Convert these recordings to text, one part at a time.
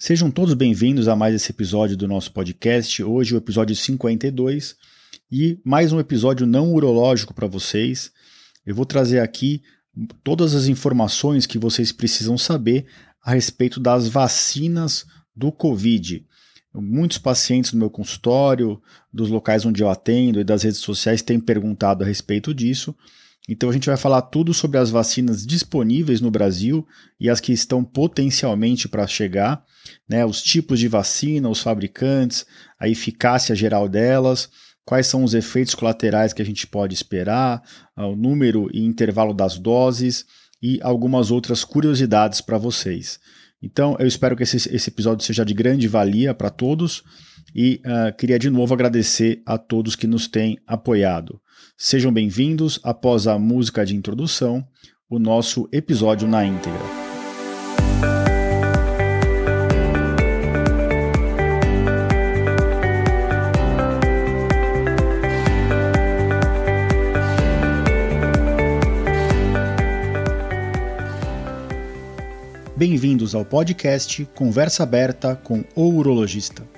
Sejam todos bem-vindos a mais esse episódio do nosso podcast. Hoje, o episódio 52 e mais um episódio não urológico para vocês. Eu vou trazer aqui todas as informações que vocês precisam saber a respeito das vacinas do Covid. Muitos pacientes no meu consultório, dos locais onde eu atendo e das redes sociais têm perguntado a respeito disso. Então a gente vai falar tudo sobre as vacinas disponíveis no Brasil e as que estão potencialmente para chegar, né, os tipos de vacina, os fabricantes, a eficácia geral delas, quais são os efeitos colaterais que a gente pode esperar, o número e intervalo das doses e algumas outras curiosidades para vocês. Então eu espero que esse, esse episódio seja de grande valia para todos e uh, queria de novo agradecer a todos que nos têm apoiado. Sejam bem-vindos após a música de introdução, o nosso episódio na íntegra. Bem-vindos ao podcast Conversa Aberta com o Urologista.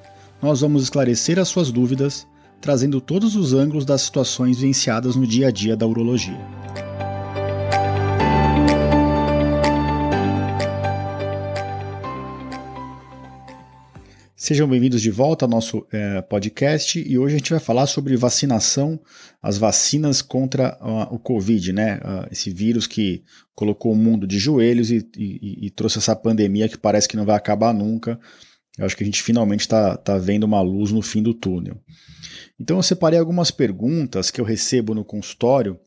nós vamos esclarecer as suas dúvidas, trazendo todos os ângulos das situações vivenciadas no dia a dia da urologia. Sejam bem-vindos de volta ao nosso é, podcast e hoje a gente vai falar sobre vacinação, as vacinas contra uh, o Covid, né? Uh, esse vírus que colocou o mundo de joelhos e, e, e trouxe essa pandemia que parece que não vai acabar nunca. Eu acho que a gente finalmente está tá vendo uma luz no fim do túnel. Então eu separei algumas perguntas que eu recebo no consultório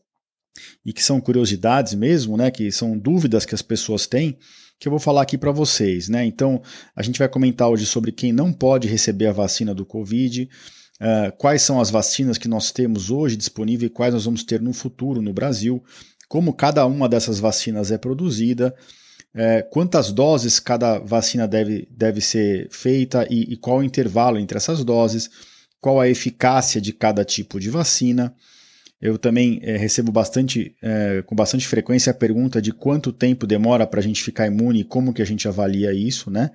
e que são curiosidades mesmo, né, que são dúvidas que as pessoas têm, que eu vou falar aqui para vocês, né? Então, a gente vai comentar hoje sobre quem não pode receber a vacina do Covid, uh, quais são as vacinas que nós temos hoje disponíveis e quais nós vamos ter no futuro no Brasil, como cada uma dessas vacinas é produzida, é, quantas doses cada vacina deve, deve ser feita e, e, qual o intervalo entre essas doses, qual a eficácia de cada tipo de vacina. Eu também é, recebo bastante, é, com bastante frequência a pergunta de quanto tempo demora para a gente ficar imune e como que a gente avalia isso, né?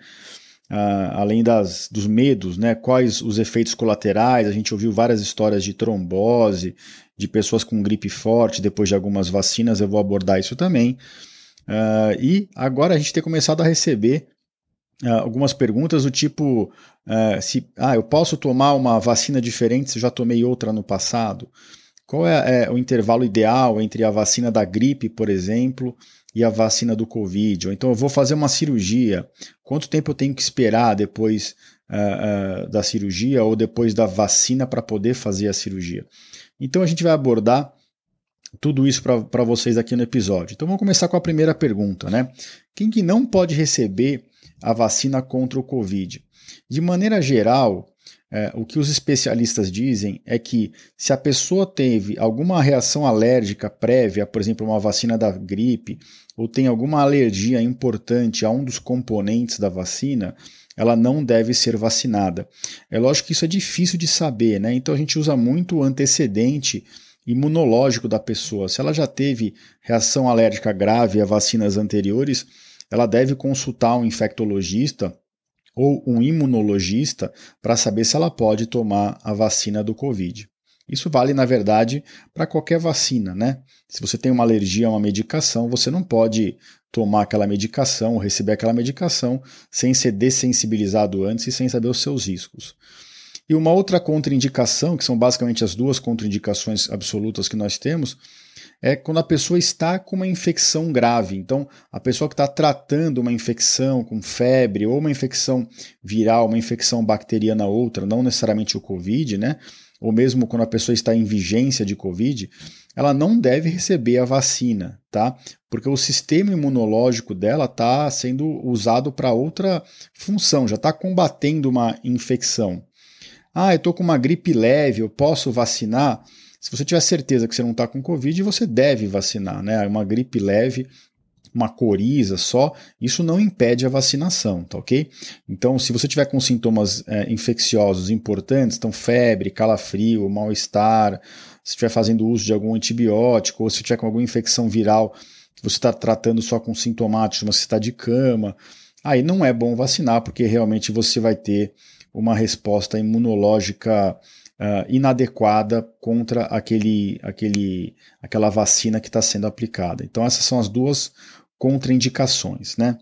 Ah, além das, dos medos, né? Quais os efeitos colaterais? A gente ouviu várias histórias de trombose, de pessoas com gripe forte depois de algumas vacinas. Eu vou abordar isso também. Uh, e agora a gente tem começado a receber uh, algumas perguntas do tipo: uh, se ah, eu posso tomar uma vacina diferente se já tomei outra no passado? Qual é, é, o intervalo ideal entre a vacina da gripe, por exemplo, e a vacina do Covid? Ou então eu vou fazer uma cirurgia, quanto tempo eu tenho que esperar depois da cirurgia ou depois da vacina para poder fazer a cirurgia? Então a gente vai abordar tudo isso para vocês aqui no episódio. Então vamos começar com a primeira pergunta, né? Quem que não pode receber a vacina contra o Covid? De maneira geral, é, o que os especialistas dizem é que se a pessoa teve alguma reação alérgica prévia, por exemplo, uma vacina da gripe, ou tem alguma alergia importante a um dos componentes da vacina, ela não deve ser vacinada. É lógico que isso é difícil de saber, né? Então a gente usa muito o antecedente imunológico da pessoa. Se ela já teve reação alérgica grave a vacinas anteriores, ela deve consultar um infectologista ou um imunologista para saber se ela pode tomar a vacina do Covid. Isso vale, na verdade, para qualquer vacina, né? Se você tem uma alergia a uma medicação, você não pode tomar aquela medicação receber aquela medicação sem ser dessensibilizado antes e sem saber os seus riscos. E uma outra contraindicação, que são basicamente as duas contraindicações absolutas que nós temos, é quando a pessoa está com uma infecção grave. Então, a pessoa que está tratando uma infecção com febre ou uma infecção viral, uma infecção bacteriana outra, não necessariamente o Covid, né? Ou mesmo quando a pessoa está em vigência de Covid, ela não deve receber a vacina, tá? Porque o sistema imunológico dela está sendo usado para outra função, já está combatendo uma infecção. Ah, eu estou com uma gripe leve, eu posso vacinar? Se você tiver certeza que você não está com Covid, você deve vacinar, né? Uma gripe leve, uma coriza só, isso não impede a vacinação, tá ok? Então, se você tiver com sintomas é, infecciosos importantes, então febre, calafrio, mal-estar, se estiver fazendo uso de algum antibiótico, ou se tiver com alguma infecção viral você está tratando só com sintomáticos, mas você está de cama, aí não é bom vacinar, porque realmente você vai ter uma resposta imunológica uh, inadequada contra aquele, aquele, aquela vacina que está sendo aplicada. Então, essas são as duas contraindicações. Né?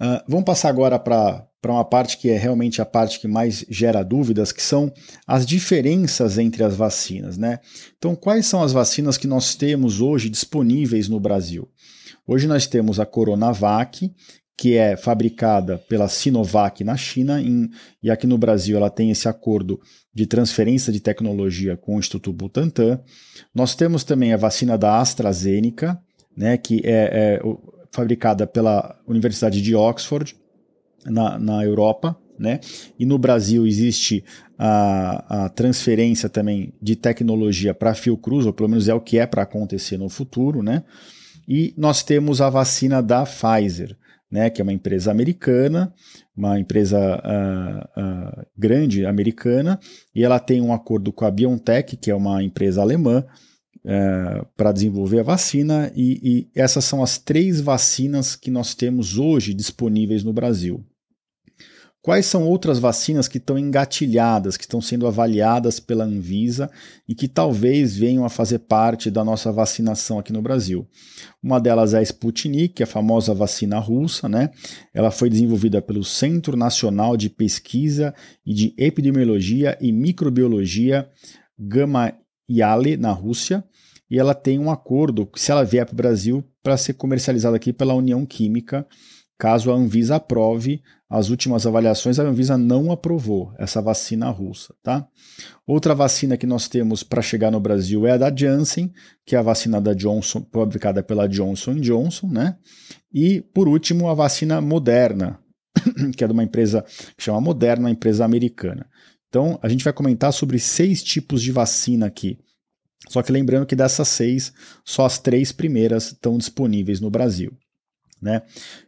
Uh, vamos passar agora para uma parte que é realmente a parte que mais gera dúvidas, que são as diferenças entre as vacinas. Né? Então, quais são as vacinas que nós temos hoje disponíveis no Brasil? Hoje nós temos a Coronavac, que é fabricada pela Sinovac na China, em, e aqui no Brasil ela tem esse acordo de transferência de tecnologia com o Instituto Butantan. Nós temos também a vacina da AstraZeneca, né, que é, é fabricada pela Universidade de Oxford, na, na Europa. Né? E no Brasil existe a, a transferência também de tecnologia para a Fiocruz, ou pelo menos é o que é para acontecer no futuro. Né? E nós temos a vacina da Pfizer né, que é uma empresa americana, uma empresa uh, uh, grande americana, e ela tem um acordo com a BioNTech, que é uma empresa alemã, uh, para desenvolver a vacina, e, e essas são as três vacinas que nós temos hoje disponíveis no Brasil. Quais são outras vacinas que estão engatilhadas, que estão sendo avaliadas pela Anvisa e que talvez venham a fazer parte da nossa vacinação aqui no Brasil? Uma delas é a Sputnik, a famosa vacina russa, né? Ela foi desenvolvida pelo Centro Nacional de Pesquisa e de Epidemiologia e Microbiologia Gamaleya, na Rússia, e ela tem um acordo, se ela vier para o Brasil, para ser comercializada aqui pela União Química caso a Anvisa aprove as últimas avaliações, a Anvisa não aprovou essa vacina russa, tá? Outra vacina que nós temos para chegar no Brasil é a da Janssen, que é a vacina da Johnson, fabricada pela Johnson Johnson, né? E, por último, a vacina Moderna, que é de uma empresa que chama Moderna, uma empresa americana. Então, a gente vai comentar sobre seis tipos de vacina aqui. Só que lembrando que dessas seis, só as três primeiras estão disponíveis no Brasil. Né?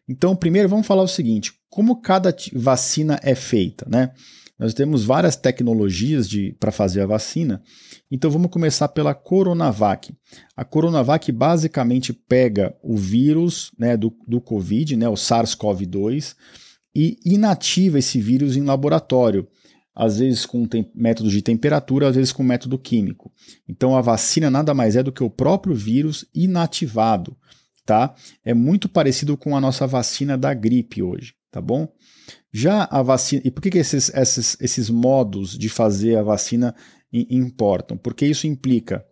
Então, primeiro vamos falar o seguinte: como cada vacina é feita? Né? Nós temos várias tecnologias para fazer a vacina, então vamos começar pela Coronavac. A Coronavac basicamente pega o vírus né, do, do Covid, né, o SARS-CoV-2, e inativa esse vírus em laboratório, às vezes com método de temperatura, às vezes com método químico. Então a vacina nada mais é do que o próprio vírus inativado tá? É muito parecido com a nossa vacina da gripe hoje, tá bom? Já a vacina. E por que, que esses, esses, esses modos de fazer a vacina importam? Porque isso implica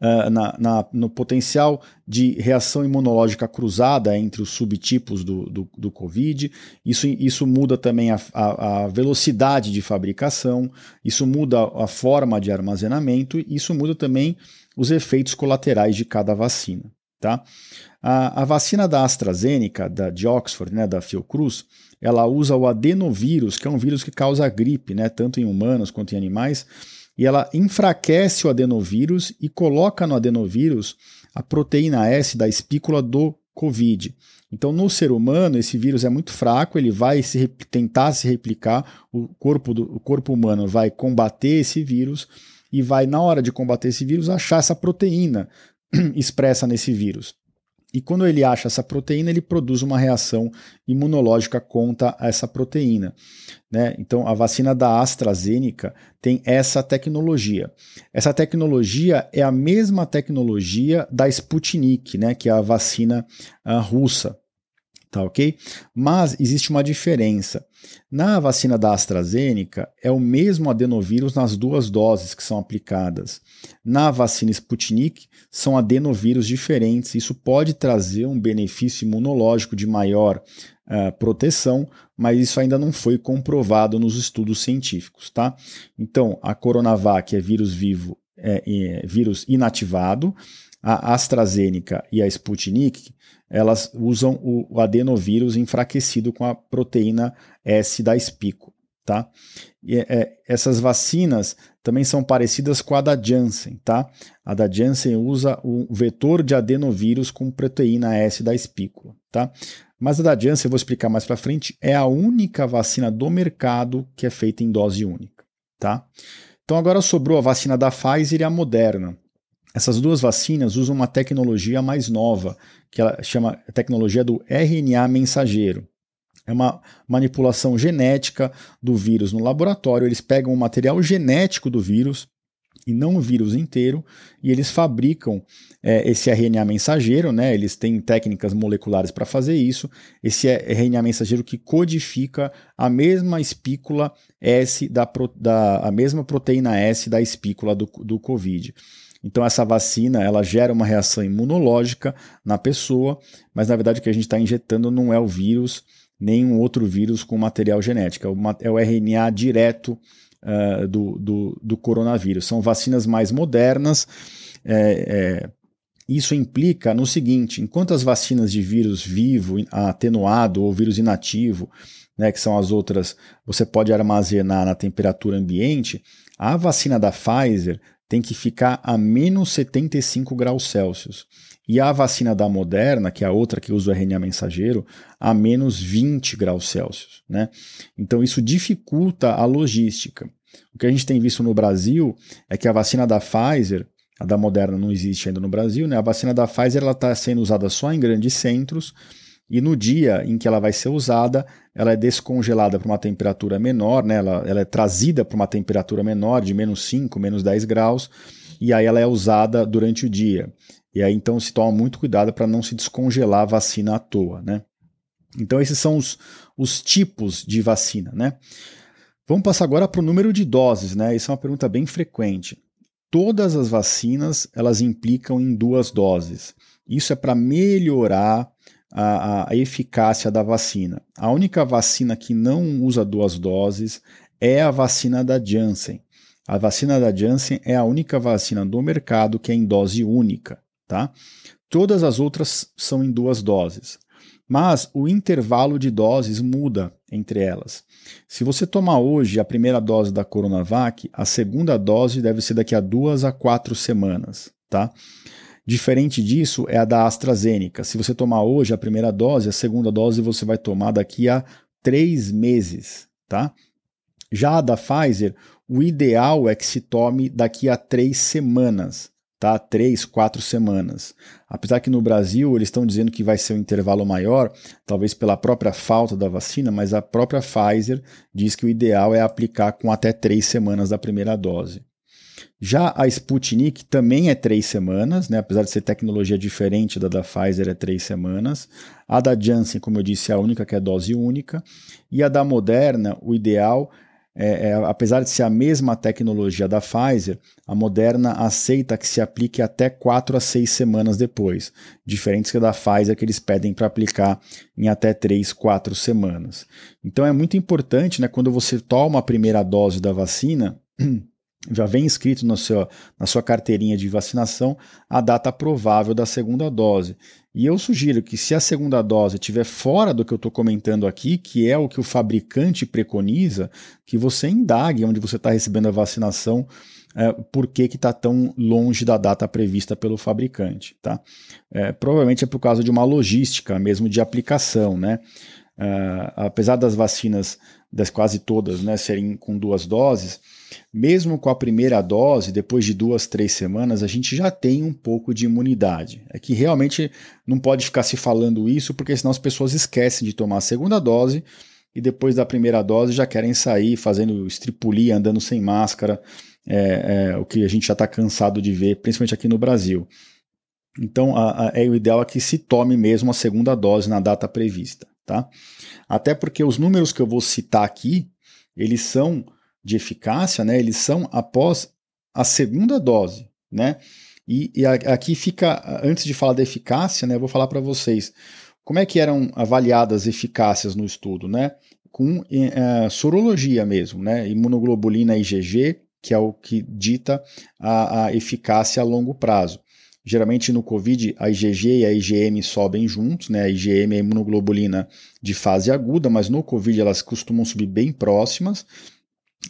Uh, na, na, no potencial de reação imunológica cruzada entre os subtipos do, do, do Covid. Isso, isso muda também a, a, a, velocidade de fabricação, isso muda a forma de armazenamento, isso muda também os efeitos colaterais de cada vacina. Tá? A, a vacina da AstraZeneca, da, de Oxford, né, da Fiocruz, ela usa o adenovírus, que é um vírus que causa gripe, né, tanto em humanos quanto em animais, e ela enfraquece o adenovírus e coloca no adenovírus a proteína S da espícula do Covid. Então, no ser humano, esse vírus é muito fraco, ele vai se, tentar se replicar, o corpo, do, o corpo humano vai combater esse vírus e vai, na hora de combater esse vírus, achar essa proteína expressa nesse vírus. E quando ele acha essa proteína, ele produz uma reação imunológica contra essa proteína. Né? Então, a vacina da AstraZeneca tem essa tecnologia. Essa tecnologia é a mesma tecnologia da Sputnik, né? que é a vacina uh, russa. tá ok? Mas existe uma diferença. Na vacina da AstraZeneca, é o mesmo adenovírus nas duas doses que são aplicadas. Na vacina Sputnik, são adenovírus diferentes. Isso pode trazer um benefício imunológico de maior uh, proteção, mas isso ainda não foi comprovado nos estudos científicos, tá? Então, a Coronavac é vírus vivo, é, é vírus inativado. A AstraZeneca e a Sputnik elas usam o, adenovírus enfraquecido com a proteína S da espico. Tá? E, é, essas vacinas também são parecidas com a da Janssen. Tá? A da Janssen usa o vetor de adenovírus com proteína S da espícula. Tá? Mas a da Janssen, eu vou explicar mais para frente, é a única vacina do mercado que é feita em dose única. Tá? Então agora sobrou a vacina da Pfizer e a Moderna. Essas duas vacinas usam uma tecnologia mais nova, que ela chama a tecnologia do RNA mensageiro. É uma manipulação genética do vírus no laboratório. Eles pegam o material genético do vírus, e não o vírus inteiro, e eles fabricam é, esse RNA mensageiro, né? Eles têm técnicas moleculares para fazer isso. Esse RNA mensageiro que codifica a mesma espícula S da, da a mesma proteína S da espícula do, do Covid. Então essa vacina ela gera uma reação imunológica na pessoa, mas na verdade o que a gente está injetando não é o vírus, nem um outro vírus com material genético, é o RNA direto uh, do, do, do, coronavírus. São vacinas mais modernas. É, é, isso implica no seguinte: enquanto as vacinas de vírus vivo, atenuado ou vírus inativo, né, que são as outras, você pode armazenar na temperatura ambiente, a vacina da Pfizer tem que ficar a menos 75 graus Celsius. E a vacina da Moderna, que é a outra que usa o RNA mensageiro, a menos 20 graus Celsius. Né? Então isso dificulta a logística. O que a gente tem visto no Brasil é que a vacina da Pfizer, a da Moderna não existe ainda no Brasil, né? a vacina da Pfizer está sendo usada só em grandes centros e no dia em que ela vai ser usada, ela é descongelada para uma temperatura menor, né? ela, ela é trazida para uma temperatura menor, de menos 5, menos 10 graus, e aí ela é usada durante o dia. E aí então se toma muito cuidado para não se descongelar a vacina à toa. Né? Então esses são os, os tipos de vacina. Né? Vamos passar agora para o número de doses. Né? Isso é uma pergunta bem frequente. Todas as vacinas elas implicam em duas doses. Isso é para melhorar a, a, eficácia da vacina. A única vacina que não usa duas doses é a vacina da Janssen. A vacina da Janssen é a única vacina do mercado que é em dose única, tá? Todas as outras são em duas doses. Mas o intervalo de doses muda entre elas. Se você tomar hoje a primeira dose da Coronavac, a segunda dose deve ser daqui a duas a quatro semanas, tá? Diferente disso é a da AstraZeneca. Se você tomar hoje a primeira dose, a segunda dose você vai tomar daqui a três meses, tá? Já a da Pfizer, o ideal é que se tome daqui a três semanas, tá? Três, quatro semanas. Apesar que no Brasil eles estão dizendo que vai ser um intervalo maior, talvez pela própria falta da vacina, mas a própria Pfizer diz que o ideal é aplicar com até três semanas da primeira dose. Já a Sputnik também é três semanas, né? apesar de ser tecnologia diferente da da Pfizer, é três semanas. A da Janssen, como eu disse, é a única que é dose única. E a da Moderna, o ideal, é, é, apesar de ser a mesma tecnologia da Pfizer, a Moderna aceita que se aplique até quatro a seis semanas depois, diferente da Pfizer, que eles pedem para aplicar em até três, quatro semanas. Então é muito importante, né, quando você toma a primeira dose da vacina. já vem escrito no seu, na sua carteirinha de vacinação a data provável da segunda dose. E eu sugiro que, se a segunda dose estiver fora do que eu estou comentando aqui, que é o que o fabricante preconiza, que você indague onde você está recebendo a vacinação, é, por que está tão longe da data prevista pelo fabricante. Tá? É, provavelmente é por causa de uma logística mesmo de aplicação. Né? Uh, apesar das vacinas, das quase todas, né, serem com duas doses, mesmo com a primeira dose, depois de duas, três semanas, a gente já tem um pouco de imunidade. É que realmente não pode ficar se falando isso, porque senão as pessoas esquecem de tomar a segunda dose e depois da primeira dose já querem sair fazendo estripulia, andando sem máscara, é, é, o que a gente já está cansado de ver, principalmente aqui no Brasil. Então, a, a, é o ideal é que se tome mesmo a segunda dose na data prevista, tá? Até porque os números que eu vou citar aqui, eles são de eficácia, né? Eles são após a segunda dose, né? E, e aqui fica, antes de falar da eficácia, né? Eu vou falar para vocês como é que eram avaliadas eficácias no estudo, né? Com é, sorologia mesmo, né? Imunoglobulina IgG, que é o que dita a, a eficácia a longo prazo. Geralmente no COVID a IgG e a IgM sobem juntos, né? A IgM é a imunoglobulina de fase aguda, mas no COVID elas costumam subir bem próximas.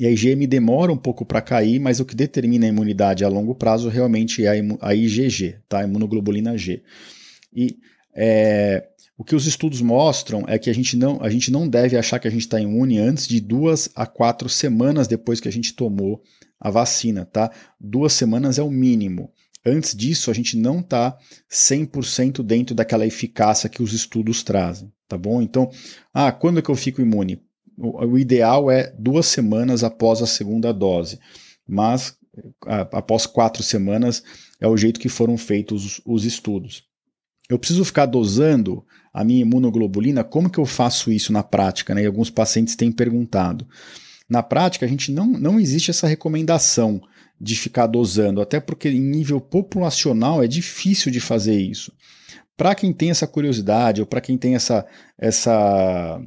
E a IgM demora um pouco para cair, mas o que determina a imunidade a longo prazo realmente é a, IgG, tá? A imunoglobulina G. E é, o que os estudos mostram é que a gente não, a gente não deve achar que a gente está imune antes de duas a quatro semanas depois que a gente tomou a vacina, tá? Duas semanas é o mínimo. Antes disso, a gente não está 100% dentro daquela eficácia que os estudos trazem, tá bom? Então, ah, quando é que eu fico imune? O, o ideal é duas semanas após a segunda dose, mas a, após quatro semanas é o jeito que foram feitos os, os estudos. Eu preciso ficar dosando a minha imunoglobulina, como que eu faço isso na prática? Né? E alguns pacientes têm perguntado. Na prática, a gente não, não existe essa recomendação de ficar dosando, até porque em nível populacional é difícil de fazer isso. Para quem tem essa curiosidade ou para quem tem essa, essa,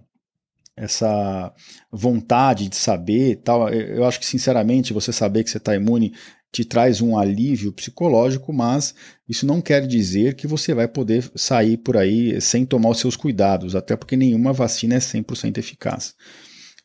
essa vontade de saber, tal, eu acho que sinceramente você saber que você está imune te traz um alívio psicológico, mas isso não quer dizer que você vai poder sair por aí sem tomar os seus cuidados, até porque nenhuma vacina é 100% eficaz.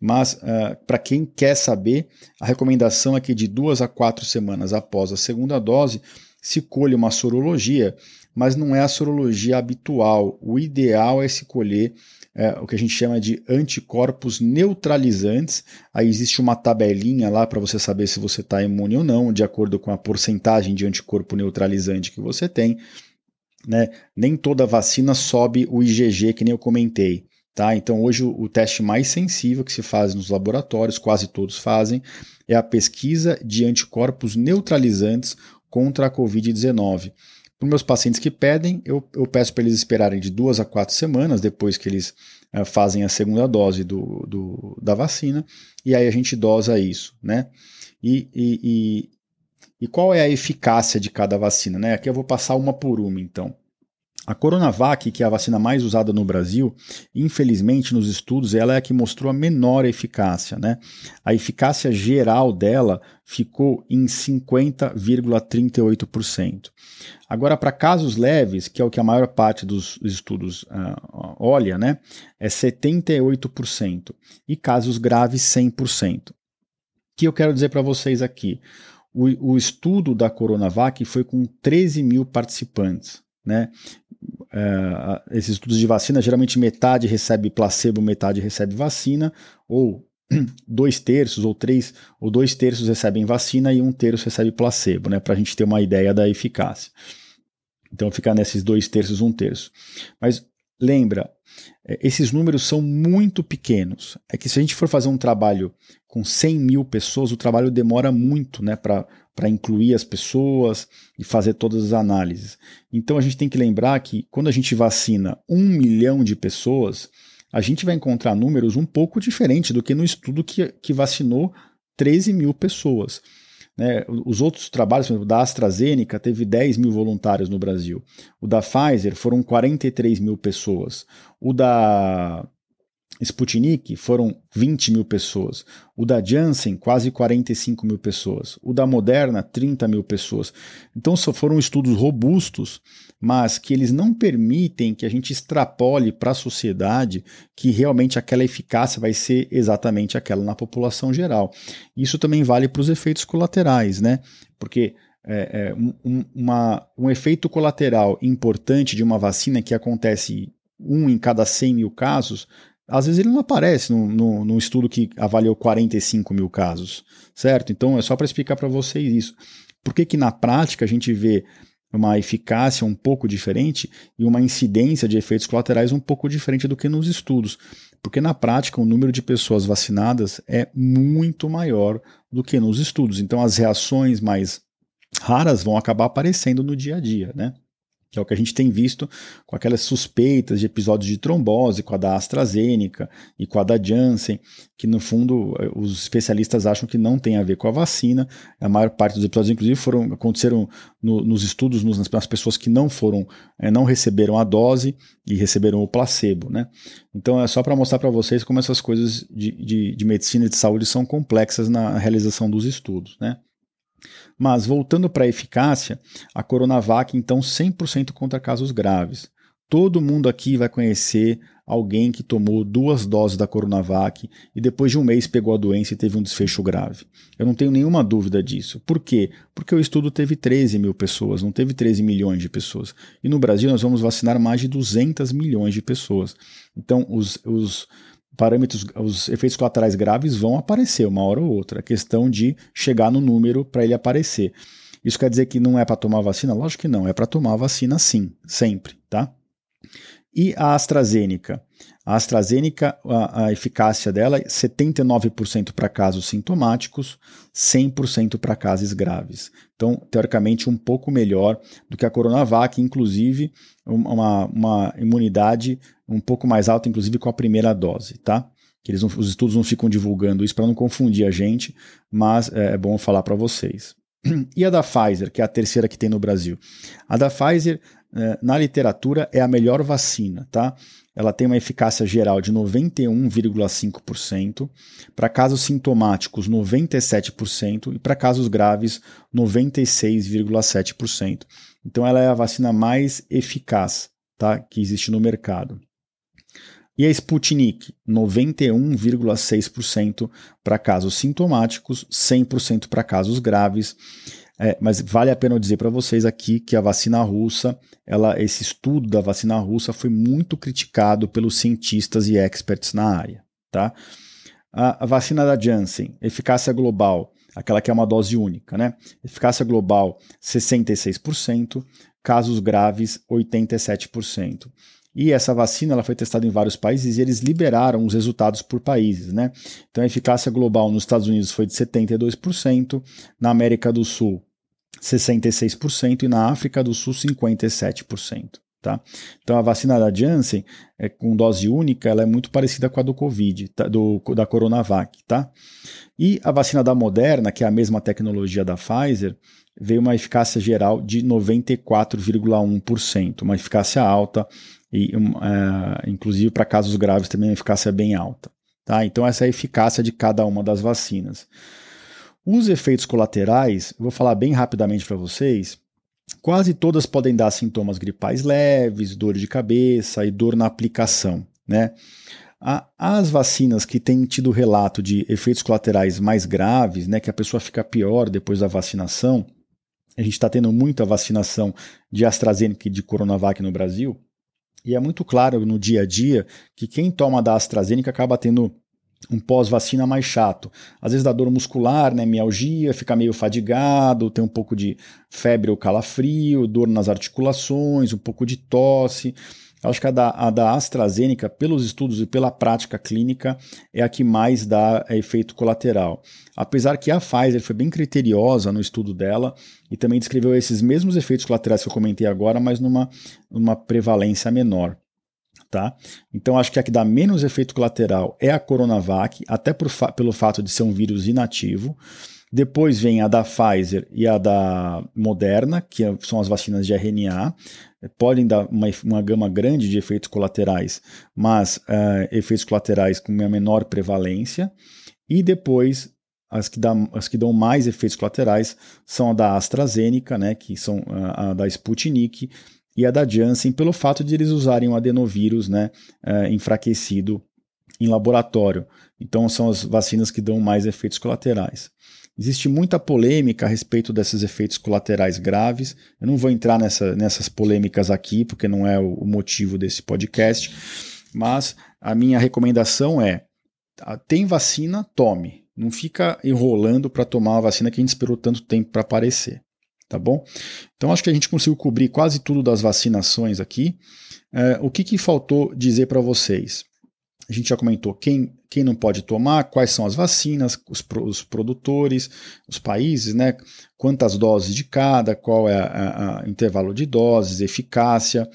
Mas, uh, para quem quer saber, a recomendação é que de duas a quatro semanas após a segunda dose se colhe uma sorologia, mas não é a sorologia habitual. O ideal é se colher é, o que a gente chama de anticorpos neutralizantes. Aí existe uma tabelinha lá para você saber se você está imune ou não, de acordo com a porcentagem de anticorpo neutralizante que você tem. Né? Nem toda vacina sobe o IgG, que nem eu comentei. Tá? Então, hoje, o, o teste mais sensível que se faz nos laboratórios, quase todos fazem, é a pesquisa de anticorpos neutralizantes contra a Covid-19. Para meus pacientes que pedem, eu, eu peço para eles esperarem de duas a quatro semanas depois que eles uh, fazem a segunda dose do, do, da vacina, e aí a gente dosa isso. Né? E, e, e, e qual é a eficácia de cada vacina? Né? Aqui eu vou passar uma por uma, então. A Coronavac, que é a vacina mais usada no Brasil, infelizmente nos estudos ela é a que mostrou a menor eficácia. Né? A eficácia geral dela ficou em 50,38%. Agora, para casos leves, que é o que a maior parte dos estudos uh, olha, né, é 78%. E casos graves, 100%. O que eu quero dizer para vocês aqui? O, o estudo da Coronavac foi com 13 mil participantes. Né? É, esses estudos de vacina, geralmente metade recebe placebo, metade recebe vacina, ou dois terços ou três ou dois terços recebem vacina e um terço recebe placebo, né, para a gente ter uma ideia da eficácia. Então fica nesses dois terços, um terço. Mas lembra, é, esses números são muito pequenos. É que se a gente for fazer um trabalho com 100 mil pessoas, o trabalho demora muito né, para para incluir as pessoas e fazer todas as análises. Então a gente tem que lembrar que quando a gente vacina um milhão de pessoas, a gente vai encontrar números um pouco diferentes do que no estudo que, que vacinou 13 mil pessoas. Né? Os outros trabalhos, por exemplo, da AstraZeneca teve 10 mil voluntários no Brasil. O da Pfizer foram 43 mil pessoas. O da Sputnik foram 20 mil pessoas, o da Janssen quase 45 mil pessoas, o da Moderna 30 mil pessoas. Então só foram estudos robustos, mas que eles não permitem que a gente extrapole para a sociedade que realmente aquela eficácia vai ser exatamente aquela na população geral. Isso também vale para os efeitos colaterais, né? Porque é, é, um, uma, um efeito colateral importante de uma vacina que acontece um em cada 100 mil casos às vezes ele não aparece no, no, no, estudo que avaliou 45 mil casos, certo? Então é só para explicar para vocês isso. Por que, que na prática a gente vê uma eficácia um pouco diferente e uma incidência de efeitos colaterais um pouco diferente do que nos estudos? Porque na prática o número de pessoas vacinadas é muito maior do que nos estudos. Então as reações mais raras vão acabar aparecendo no dia a dia, né? Que é o que a gente tem visto com aquelas suspeitas de episódios de trombose com a da AstraZeneca e com a da Janssen, que no fundo os especialistas acham que não tem a ver com a vacina. A maior parte dos episódios, inclusive, foram aconteceram no, nos estudos nos, nas pessoas que não foram, é, não receberam a dose e receberam o placebo, né? Então é só para mostrar para vocês como essas coisas de, de, de medicina e de saúde são complexas na realização dos estudos, né? Mas, voltando para a eficácia, a Coronavac, então, 100% contra casos graves. Todo mundo aqui vai conhecer alguém que tomou duas doses da Coronavac e depois de um mês pegou a doença e teve um desfecho grave. Eu não tenho nenhuma dúvida disso. Por quê? Porque o estudo teve 13 mil pessoas, não teve 13 milhões de pessoas. E no Brasil nós vamos vacinar mais de 200 milhões de pessoas. Então, os, os parâmetros, os efeitos colaterais graves vão aparecer uma hora ou outra. A questão de chegar no número para ele aparecer. Isso quer dizer que não é para tomar vacina? Lógico que não, é para tomar vacina sim, sempre, tá? E a AstraZeneca? A AstraZeneca, a, a eficácia dela é 79% para casos sintomáticos, 100% para casos graves. Então, teoricamente, um pouco melhor do que a Coronavac, inclusive uma, uma imunidade um pouco mais alta, inclusive com a primeira dose, tá? Que eles os estudos não ficam divulgando isso para não confundir a gente, mas é, é bom falar para vocês. E a da Pfizer, que é a terceira que tem no Brasil? A da Pfizer, é, na literatura, é a melhor vacina, tá? Ela tem uma eficácia geral de 91,5%, para casos sintomáticos 97% e para casos graves 96,7%. Então ela é a vacina mais eficaz, tá, que existe no mercado. E a Sputnik, 91,6% para casos sintomáticos, 100% para casos graves. É, mas vale a pena dizer para vocês aqui que a vacina russa, ela, esse estudo da vacina russa foi muito criticado pelos cientistas e experts na área. Tá? A, a vacina da Janssen, eficácia global, aquela que é uma dose única, né? Eficácia global 66%, casos graves 87%. E essa vacina ela foi testada em vários países e eles liberaram os resultados por países. Né? Então a eficácia global nos Estados Unidos foi de 72%, na América do Sul 66% e na África do Sul 57%. Tá? Então a vacina da Janssen, é, com dose única, ela é muito parecida com a do Covid, tá? do, da Coronavac. Tá? E a vacina da Moderna, que é a mesma tecnologia da Pfizer, veio uma eficácia geral de 94,1%, uma eficácia alta e uh, inclusive para casos graves também a eficácia é bem alta. Tá? Então essa é a eficácia de cada uma das vacinas. Os efeitos colaterais, eu vou falar bem rapidamente para vocês. Quase todas podem dar sintomas gripais leves, dor de cabeça e dor na aplicação. Né? As vacinas que têm tido relato de efeitos colaterais mais graves, né, que a pessoa fica pior depois da vacinação, a gente está tendo muita vacinação de AstraZeneca e de Coronavac no Brasil, e é muito claro no dia a dia que quem toma da AstraZeneca acaba tendo um pós-vacina mais chato. Às vezes dá dor muscular, né, mialgia, fica meio fadigado, tem um pouco de febre ou calafrio, dor nas articulações, um pouco de tosse. Acho que a da, a da AstraZeneca, pelos estudos e pela prática clínica, é a que mais dá efeito colateral. Apesar que a Pfizer foi bem criteriosa no estudo dela e também descreveu esses mesmos efeitos colaterais que eu comentei agora, mas numa, numa prevalência menor. Tá? Então acho que a que dá menos efeito colateral é a Coronavac, até fa pelo fato de ser um vírus inativo. Depois vem a da Pfizer e a da Moderna, que é, são as vacinas de RNA. Podem dar uma, uma gama grande de efeitos colaterais, mas uh, efeitos colaterais com uma menor prevalência. E depois as que, dá, as que dão mais efeitos colaterais são a da AstraZeneca, né, que são a, a da Sputnik, e a da Janssen, pelo fato de eles usarem o adenovírus né, uh, enfraquecido em laboratório. Então, são as vacinas que dão mais efeitos colaterais. Existe muita polêmica a respeito desses efeitos colaterais graves. Eu não vou entrar nessa, nessas polêmicas aqui, porque não é o, motivo desse podcast, mas a minha recomendação é: tem vacina, tome. Não fica enrolando para tomar a vacina que a gente esperou tanto tempo para aparecer. Tá bom? Então acho que a gente conseguiu cobrir quase tudo das vacinações aqui. É, o que, que faltou dizer para vocês? A gente já comentou quem, quem não pode tomar, quais são as vacinas, os, os produtores, os países, né? Quantas doses de cada, qual é o intervalo de doses, eficácia.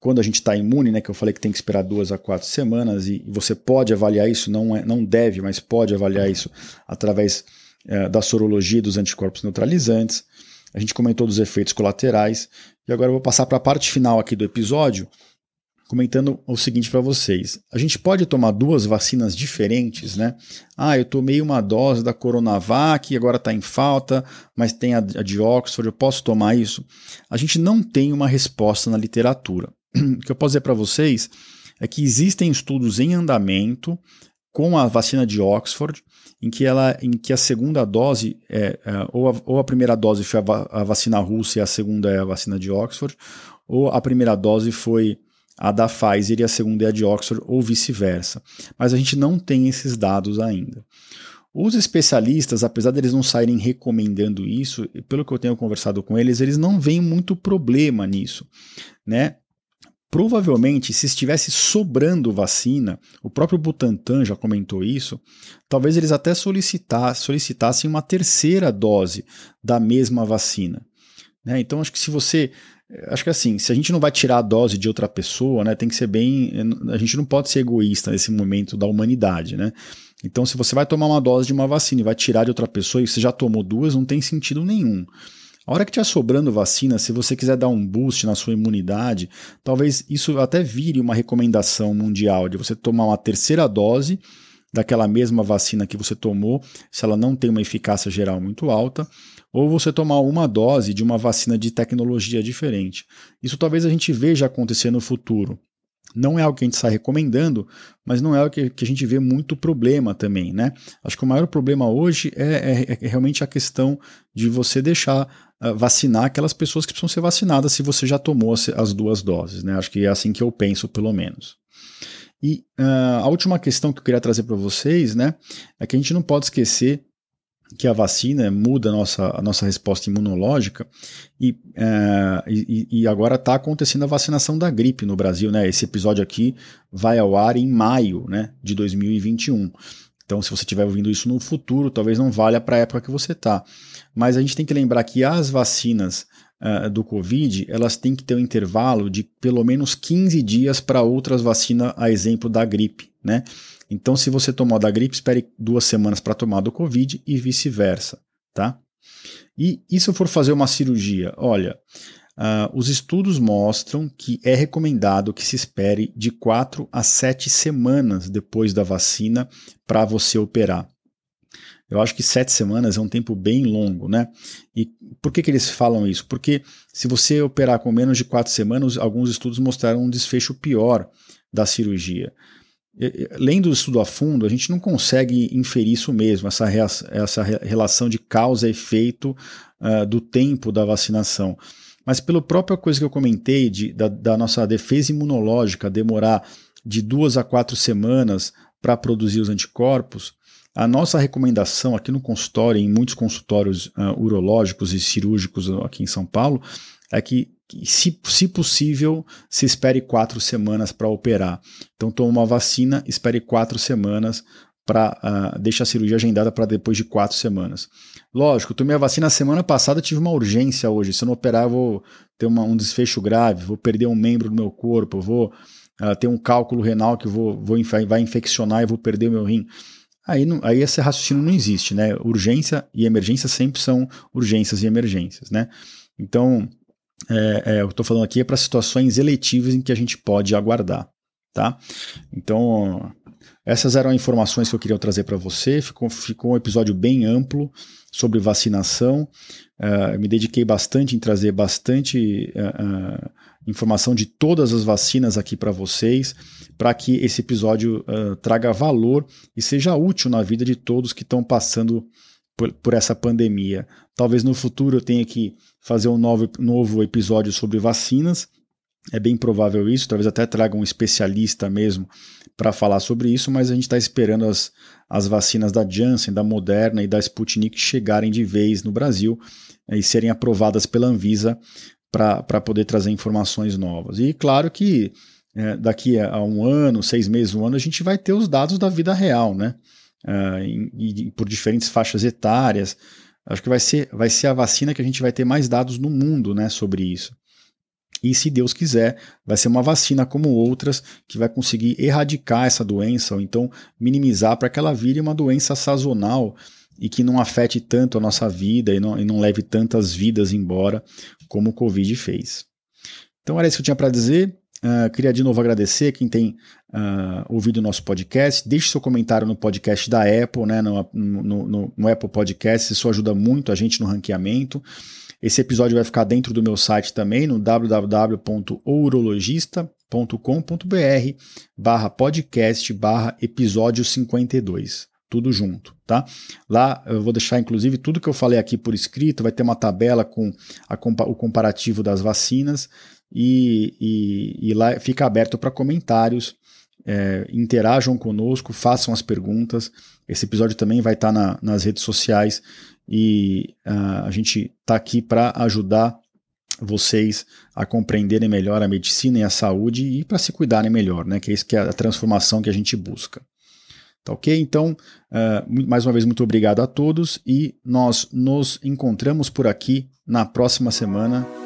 Quando a gente está imune, né? Que eu falei que tem que esperar duas a quatro semanas, e, e você pode avaliar isso, não, é, não deve, mas pode avaliar isso através é, da sorologia dos anticorpos neutralizantes. A gente comentou dos efeitos colaterais. E agora eu vou passar para a parte final aqui do episódio, comentando o seguinte para vocês. A gente pode tomar duas vacinas diferentes, né? Ah, eu tomei uma dose da Coronavac e agora está em falta, mas tem a, a de Oxford, eu posso tomar isso? A gente não tem uma resposta na literatura. O que eu posso dizer para vocês é que existem estudos em andamento com a vacina de Oxford, em que, ela, em que a segunda dose, é, é ou, a, ou, a, primeira dose foi a, a, vacina russa e a segunda é a vacina de Oxford, ou a primeira dose foi a da Pfizer e a segunda é a de Oxford, ou vice-versa. Mas a gente não tem esses dados ainda. Os especialistas, apesar deles não saírem recomendando isso, pelo que eu tenho conversado com eles, eles não veem muito problema nisso, né? Provavelmente, se estivesse sobrando vacina, o próprio Butantan já comentou isso, talvez eles até solicitassem, solicitassem uma terceira dose da mesma vacina. Né? Então, acho que se você Acho que assim, se a gente não vai tirar a dose de outra pessoa, né, tem que ser bem. A gente não pode ser egoísta nesse momento da humanidade, né? Então, se você vai tomar uma dose de uma vacina e vai tirar de outra pessoa e você já tomou duas, não tem sentido nenhum. A hora que estiver sobrando vacina, se você quiser dar um boost na sua imunidade, talvez isso até vire uma recomendação mundial de você tomar uma terceira dose daquela mesma vacina que você tomou, se ela não tem uma eficácia geral muito alta, ou você tomar uma dose de uma vacina de tecnologia diferente. Isso talvez a gente veja acontecer no futuro. Não é algo que a gente está recomendando, mas não é algo que, a gente vê muito problema também, né? Acho que o maior problema hoje é, é, é realmente a questão de você deixar uh, vacinar aquelas pessoas que precisam ser vacinadas se você já tomou as, as duas doses, né? Acho que é assim que eu penso, pelo menos. E uh, a última questão que eu queria trazer para vocês, né, é que a gente não pode esquecer que a vacina muda a nossa, a nossa resposta imunológica e, é, e, e, agora está acontecendo a vacinação da gripe no Brasil. Né? Esse episódio aqui vai ao ar em maio né, de 2021. Então, se você estiver ouvindo isso no futuro, talvez não valha para a época que você está. Mas a gente tem que lembrar que as vacinas uh, do Covid, elas têm que ter um intervalo de pelo menos 15 dias para outras vacinas, a exemplo da gripe. Né? Então, se você tomou da gripe, espere duas semanas para tomar do Covid e vice-versa, tá? E, e se eu for fazer uma cirurgia? Olha, uh, os estudos mostram que é recomendado que se espere de 4 a 7 semanas depois da vacina para você operar. Eu acho que sete semanas é um tempo bem longo, né? E por que, que eles falam isso? Porque se você operar com menos de quatro semanas, alguns estudos mostraram um desfecho pior da cirurgia lendo o estudo a fundo, a gente não consegue inferir isso mesmo, essa, essa relação de causa e efeito uh, do tempo da vacinação. Mas pela própria coisa que eu comentei, de, da, da nossa defesa imunológica demorar de duas a quatro semanas para produzir os anticorpos, a nossa recomendação aqui no consultório, em muitos consultórios uh, urológicos e cirúrgicos aqui em São Paulo, é que se, se possível, se espere quatro semanas para operar. Então, toma uma vacina, espere quatro semanas para uh, deixa a cirurgia agendada para depois de quatro semanas. Lógico, tomei a vacina semana passada, tive uma urgência hoje. Se eu não operar, eu vou ter uma, um desfecho grave, vou perder um membro do meu corpo, vou uh, ter um cálculo renal que vou, vou vai infeccionar e vou perder o meu rim. Aí, não, aí esse raciocínio não existe, né? Urgência e emergência sempre são urgências e emergências, né? Então, é, é, eu estou falando aqui é para situações eletivas em que a gente pode aguardar, tá? Então, essas eram informações que eu queria trazer para você. Ficou, ficou um episódio bem amplo sobre vacinação. Uh, me dediquei bastante em trazer bastante uh, uh, informação de todas as vacinas aqui para vocês, para que esse episódio traga valor e seja útil na vida de todos que estão passando por, por, essa pandemia. Talvez no futuro eu tenha que fazer um novo, novo episódio sobre vacinas. É bem provável isso, talvez até traga um especialista mesmo para falar sobre isso, mas a gente está esperando as, as vacinas da Janssen, da Moderna e da Sputnik chegarem de vez no Brasil e serem aprovadas pela Anvisa para poder trazer informações novas. E claro que é, daqui a um ano, seis meses, um ano, a gente vai ter os dados da vida real, né? Uh, e, e por diferentes faixas etárias. Acho que vai ser, vai ser a vacina que a gente vai ter mais dados no mundo né, sobre isso. E se Deus quiser, vai ser uma vacina como outras que vai conseguir erradicar essa doença ou então minimizar para que ela vire uma doença sazonal e que não afete tanto a nossa vida e não, e não leve tantas vidas embora como o Covid fez. Então era isso que eu tinha para dizer. Uh, queria de novo agradecer quem tem uh, ouvido o nosso podcast. Deixe seu comentário no podcast da Apple, né, no, no, no, no Apple Podcast. Isso ajuda muito a gente no ranqueamento. Esse episódio vai ficar dentro do meu site também, no www.ourologista.com.br barra podcast barra episódio 52 tudo junto, tá? Lá eu vou deixar inclusive tudo que eu falei aqui por escrito, vai ter uma tabela com a, o comparativo das vacinas e, e, e lá fica aberto para comentários. É, interajam conosco, façam as perguntas. Esse episódio também vai estar tá na, nas redes sociais e uh, a gente está aqui para ajudar vocês a compreenderem melhor a medicina e a saúde e para se cuidarem melhor, né? Que é isso que é a transformação que a gente busca. Tá ok? Então, uh, mais uma vez, muito obrigado a todos e nós nos encontramos por aqui na próxima semana.